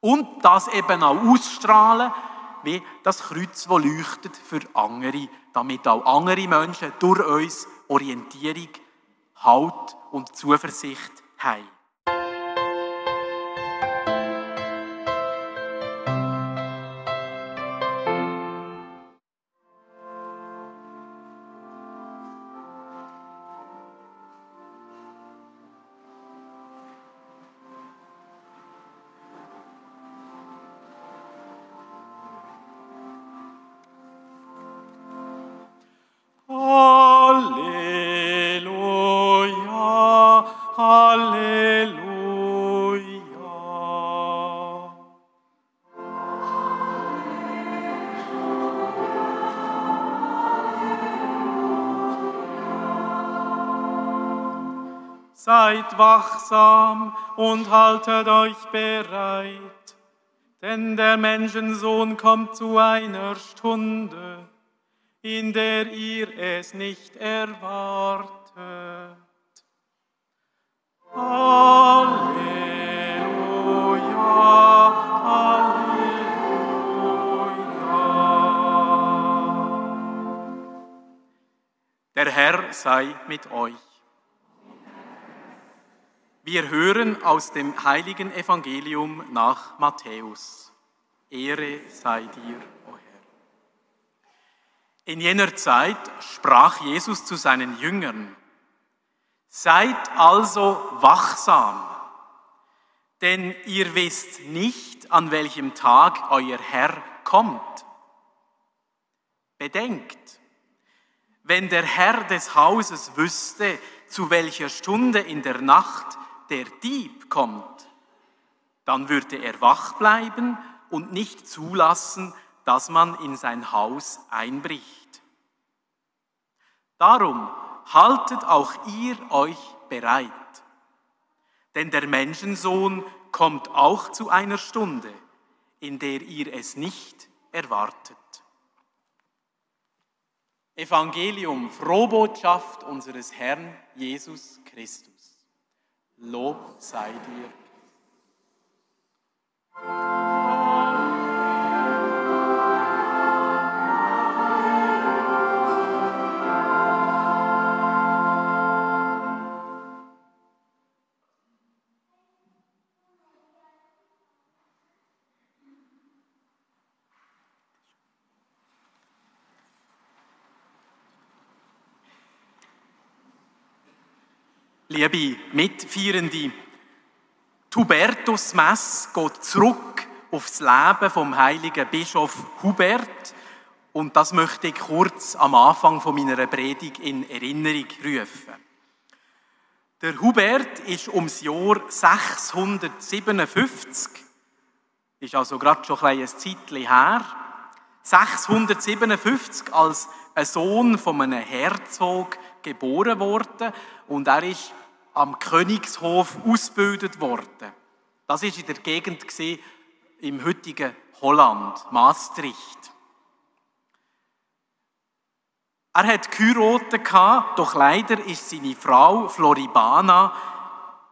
Und das eben auch ausstrahlen, wie das Kreuz, das leuchtet für andere, damit auch andere Menschen durch uns Orientierung, Halt und Zuversicht haben. Seid wachsam und haltet euch bereit, denn der Menschensohn kommt zu einer Stunde, in der ihr es nicht erwartet. Halleluja, Halleluja. Der Herr sei mit euch. Wir hören aus dem heiligen Evangelium nach Matthäus. Ehre sei dir, o Herr. In jener Zeit sprach Jesus zu seinen Jüngern, Seid also wachsam, denn ihr wisst nicht, an welchem Tag euer Herr kommt. Bedenkt, wenn der Herr des Hauses wüsste, zu welcher Stunde in der Nacht der Dieb kommt, dann würde er wach bleiben und nicht zulassen, dass man in sein Haus einbricht. Darum haltet auch ihr euch bereit, denn der Menschensohn kommt auch zu einer Stunde, in der ihr es nicht erwartet. Evangelium, Frohbotschaft unseres Herrn Jesus Christus. Lob sei dir. Liebe Mitfeierende, die Hubertusmesse geht zurück auf das Leben vom heiligen Bischof Hubert und das möchte ich kurz am Anfang meiner Predigt in Erinnerung rufen. Der Hubert ist ums Jahr 657, ist also gerade schon ein Zeitchen her, 657 als ein Sohn von einem Herzog geboren worden und er ist am Königshof ausgebildet worden. Das ist in der Gegend im heutigen Holland, Maastricht. Er hat geheiratet, doch leider ist seine Frau Floribana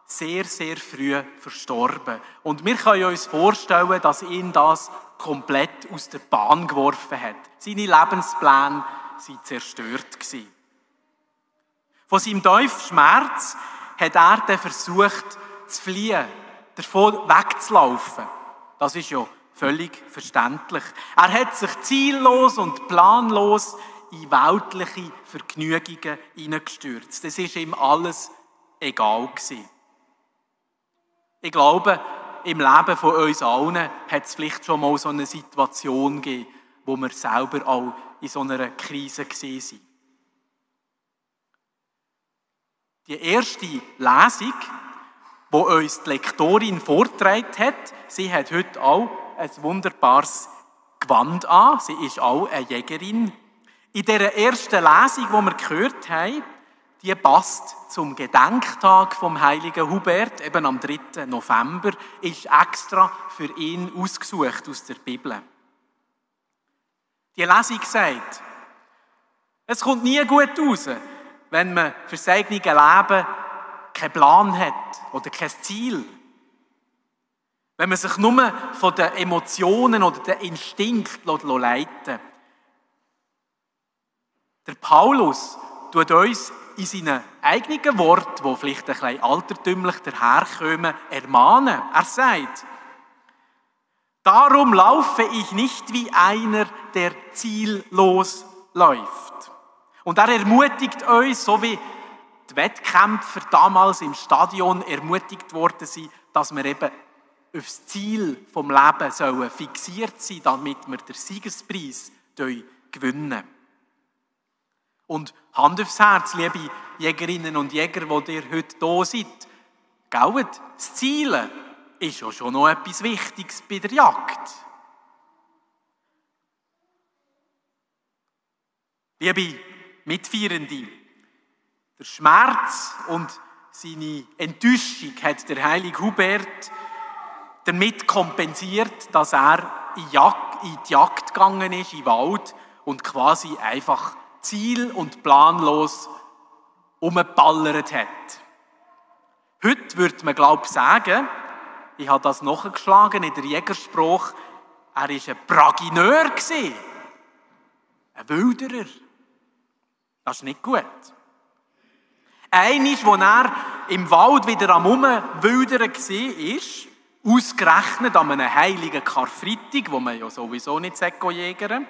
sehr, sehr früh verstorben. Und wir können uns vorstellen, dass ihn das komplett aus der Bahn geworfen hat. Seine Lebenspläne waren zerstört. Von seinem tiefen Schmerz hat er dann versucht zu fliehen, davon wegzulaufen. Das ist ja völlig verständlich. Er hat sich ziellos und planlos in weltliche Vergnügungen hineingestürzt. Es ist ihm alles egal gewesen. Ich glaube, im Leben von uns allen hat es vielleicht schon mal so eine Situation gegeben, wo wir selber auch in so einer Krise gesehen sind. Die erste Lesung, wo uns die Lektorin vortragen hat, sie hat heute auch ein wunderbares Gewand an. Sie ist auch eine Jägerin. In der ersten Lesung, die wir gehört haben, die passt zum Gedenktag vom heiligen Hubert, eben am 3. November, ist extra für ihn ausgesucht aus der Bibel. Die Lesung sagt, es kommt nie gut raus, wenn man für sein eigenes Leben keinen Plan hat oder kein Ziel. Wenn man sich nur von den Emotionen oder den Instinkten leiten Der Paulus tut uns in seinen eigenen Worten, die vielleicht ein bisschen altertümlich daherkommen, ermahnen. Er sagt, Darum laufe ich nicht wie einer, der ziellos läuft. Und er ermutigt uns, so wie die Wettkämpfer damals im Stadion ermutigt worden sind, dass wir eben aufs Ziel vom Leben sollen fixiert sein, damit wir den Siegespreis gewinnen. Und Hand aufs Herz, liebe Jägerinnen und Jäger, die ihr heute hier seid, Gauet, das Zielen ist ja schon noch etwas Wichtiges bei der Jagd. Liebe Mitfeierende, der Schmerz und seine Enttäuschung hat der heilige Hubert damit kompensiert, dass er in, die Jagd gegangen ist, in den Wald und quasi einfach ziel- und planlos umgeballert hat. Heute würde man, glaube ich, sagen, ich habe das nachgeschlagen in der Jägerspruch, er war ein Pragineur. Ein Wilderer. Das ist nicht gut. Eines, wo er im Wald wieder am Umwildern war, ausgerechnet an einem heiligen Karfreitag, wo man ja sowieso nicht jägern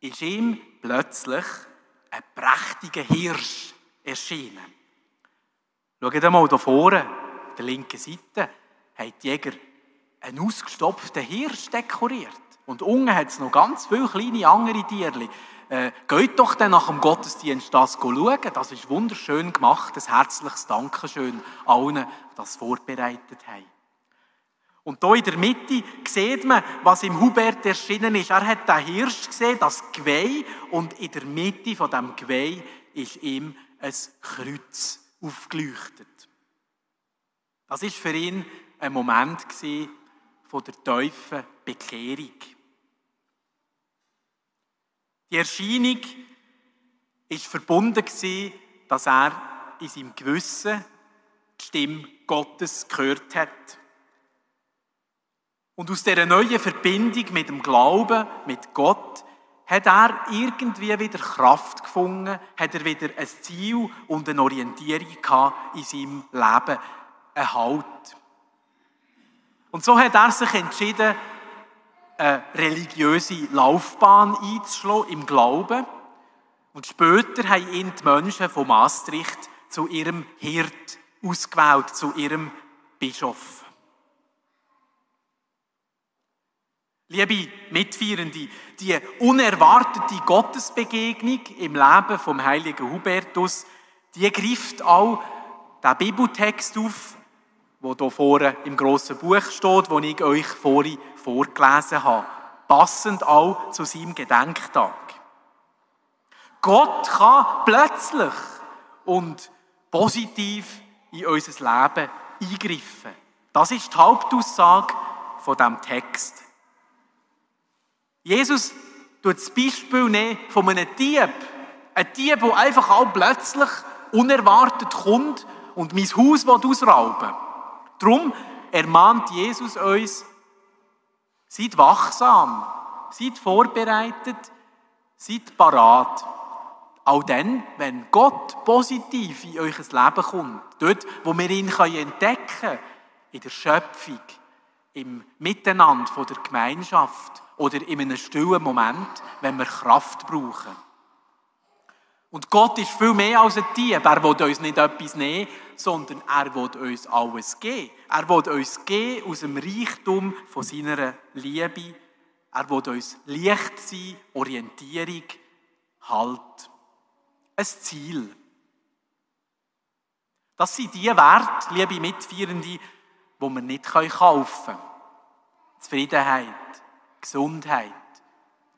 ist ihm plötzlich ein prächtiger Hirsch erschienen. Schaut einmal hier vorne, auf der linken Seite haben die Jäger einen ausgestopften Hirsch dekoriert. Und unten hat es noch ganz viele kleine andere Tiere. Äh, geht doch dann nach dem Gottesdienst das schauen. Das ist wunderschön gemacht. Ein herzliches Dankeschön allen, die das vorbereitet haben. Und hier in der Mitte sieht man, was im Hubert erschienen ist. Er hat den Hirsch gesehen, das Geweih, und in der Mitte von dem Geweih ist ihm ein Kreuz aufgeleuchtet. Das ist für ihn ein Moment von der tiefen Bekehrung. Die Erscheinung ist verbunden dass er in seinem Gewissen die Stimme Gottes gehört hat. Und aus dieser neuen Verbindung mit dem Glauben, mit Gott, hat er irgendwie wieder Kraft gefunden, hat er wieder ein Ziel und eine Orientierung in seinem Leben, ein Halt. Und so hat er sich entschieden, eine religiöse Laufbahn einzuschlagen im Glauben. Und später haben ihn die Menschen von Maastricht zu ihrem Hirt ausgewählt, zu ihrem Bischof. Liebe Mitfeierende, die unerwartete Gottesbegegnung im Leben vom heiligen Hubertus, die greift auch den Bibeltext auf, wo hier vorne im grossen Buch steht, wo ich euch vorhin vorgelesen habe. Passend auch zu seinem Gedenktag. Gott kann plötzlich und positiv in unser Leben eingreifen. Das ist die Hauptaussage von diesem Text. Jesus tut das Beispiel von einem Dieb. Ein Dieb, der einfach auch plötzlich unerwartet kommt und mein Haus ausrauben will. Darum ermahnt Jesus uns, seid wachsam, seid vorbereitet, seid parat. Auch dann, wenn Gott positiv in euer Leben kommt, dort, wo wir ihn entdecken können, in der Schöpfung, im Miteinander der Gemeinschaft oder in einem stillen Moment, wenn wir Kraft brauchen. Und Gott ist viel mehr als ein Tier. Er will uns nicht etwas nehmen, sondern er will uns alles geben. Er will uns geben aus dem Reichtum von seiner Liebe. Er will uns Licht sein, Orientierung, Halt. Ein Ziel. Das sind die Werte, liebe Mitfeierende, die wir nicht kaufen können. Zufriedenheit, Gesundheit,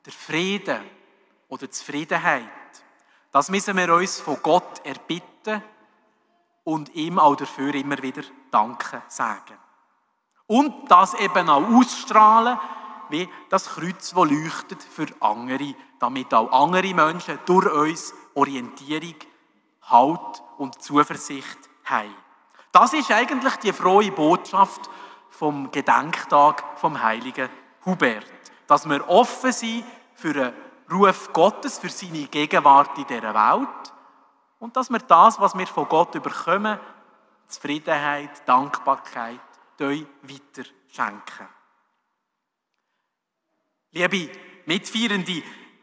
der Frieden oder Zufriedenheit. Das müssen wir uns von Gott erbitten und ihm auch dafür immer wieder Danke sagen. Und das eben auch ausstrahlen, wie das Kreuz, das leuchtet für andere, damit auch andere Menschen durch uns Orientierung, Halt und Zuversicht haben. Das ist eigentlich die frohe Botschaft vom Gedenktag vom heiligen Hubert. Dass wir offen sind für den Ruf Gottes, für seine Gegenwart in dieser Welt und dass wir das, was wir von Gott überkommen, Zufriedenheit, Dankbarkeit, weiter schenken. Liebe Mitfeierende,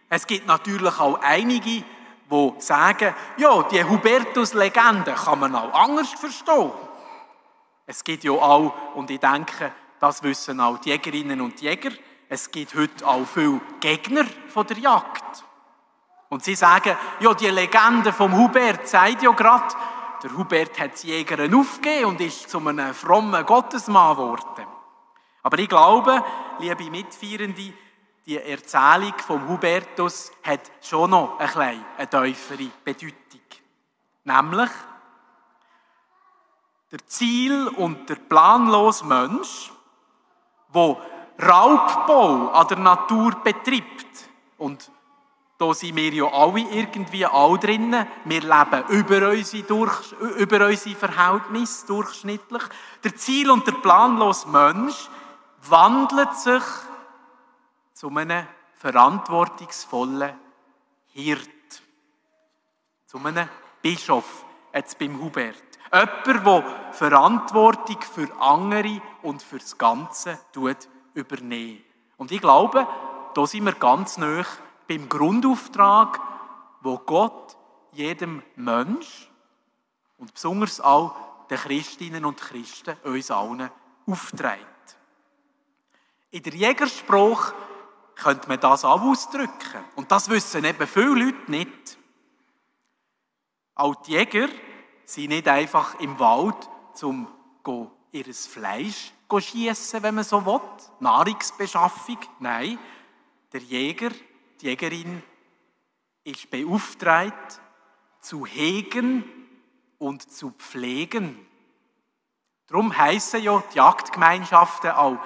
es gibt natürlich auch einige, die sagen, ja, die Hubertus-Legende kann man auch anders verstehen. Es gibt ja auch, und ich denke, das wissen auch die Jägerinnen und Jäger, es gibt heute auch viele Gegner von der Jagd. Und sie sagen, ja, die Legende vom Hubert sagt ja gerade, der Hubert hat die Jäger aufgegeben und ist zu einem frommen Gottesmann geworden. Aber ich glaube, liebe Mitfeierende, die Erzählung vom Hubertus hat schon noch ein bisschen eine tiefere Bedeutung. Nämlich, der Ziel- und der planlose Mensch, der Raubbau an der Natur betreibt. Und da sind wir ja alle irgendwie all drinnen. Wir leben über unsere, durch, über unsere Verhältnisse durchschnittlich. Der Ziel- und der planlose Mensch wandelt sich zu einem verantwortungsvollen Hirt. Zu einem Bischof, jetzt beim Hubert. Jemand, der Verantwortung für andere und für das Ganze übernehmen. Und ich glaube, da sind wir ganz nah beim Grundauftrag, wo Gott jedem Mensch und besonders auch den Christinnen und Christen uns allen aufträgt. In der Jägerspruch könnte man das auch ausdrücken. Und das wissen eben viele Leute nicht. Auch die Jäger sind nicht einfach im Wald, um ihr Fleisch schiessen, wenn man so will. Nahrungsbeschaffung. Nein, der Jäger, die Jägerin ist beauftragt, zu hegen und zu pflegen. Darum heißen ja die Jagdgemeinschaften auch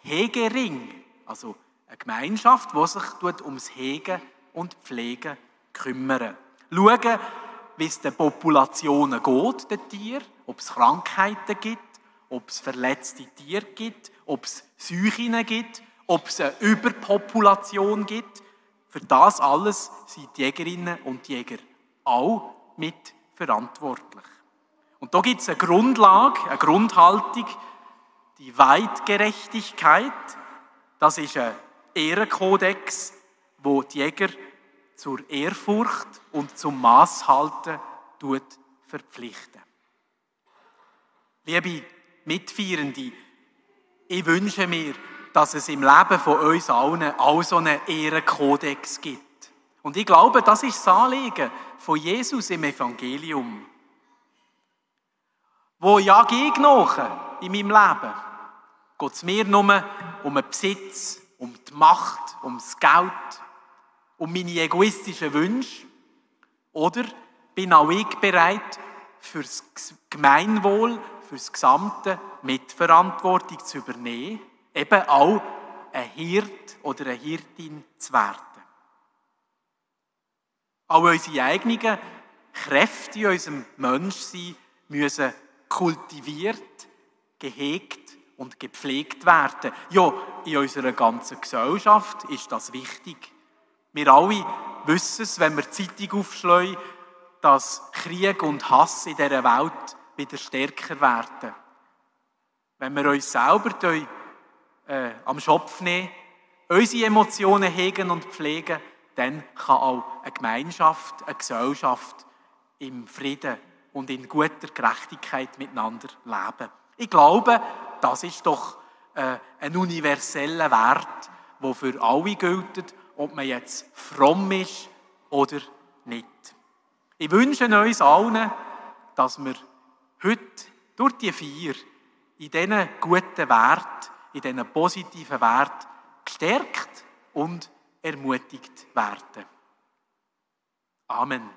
Hegering, also eine Gemeinschaft, die sich ums Hegen und Pflegen kümmert. Schauen, wie es den Populationen geht, den Tieren, ob es Krankheiten gibt, ob es verletzte Tiere gibt, ob es Seuchen gibt, ob es eine Überpopulation gibt. Für das alles sind die Jägerinnen und Jäger auch mit verantwortlich. Und da gibt es eine Grundlage, eine Grundhaltung, die Weitgerechtigkeit. Das ist ein Ehrenkodex, wo die Jäger zur Ehrfurcht und zum Maßhalten verpflichten. Liebe Mitfeierende, ich wünsche mir, dass es im Leben von uns allen auch so einen Ehrenkodex gibt. Und ich glaube, das ist das Anliegen von Jesus im Evangelium. Wo ja ich in meinem Leben? Geht es mir nur um den Besitz, um die Macht, um das Geld, um meine egoistischen Wünsche? Oder bin auch ich bereit, fürs Gemeinwohl, fürs Gesamte Mitverantwortung zu übernehmen, eben auch ein Hirt oder eine Hirtin zu werden? Auch unsere eigenen Kräfte in unserem Menschsein müssen kultiviert, gehegt und gepflegt werden. Ja, in unserer ganzen Gesellschaft ist das wichtig. Wir alle wissen es, wenn wir die Zeitung aufschlagen, dass Krieg und Hass in dieser Welt wieder stärker werden. Wenn wir uns selber äh, am Schopf nehmen, unsere Emotionen hegen und pflegen, dann kann auch eine Gemeinschaft, eine Gesellschaft im Frieden und in guter Gerechtigkeit miteinander leben. Ich glaube, das ist doch äh, ein universeller Wert, der für alle gilt, ob man jetzt fromm ist oder nicht. Ich wünsche uns allen, dass wir heute durch die vier in diesen guten Wert, in diesen positiven Wert gestärkt und ermutigt werden. Amen.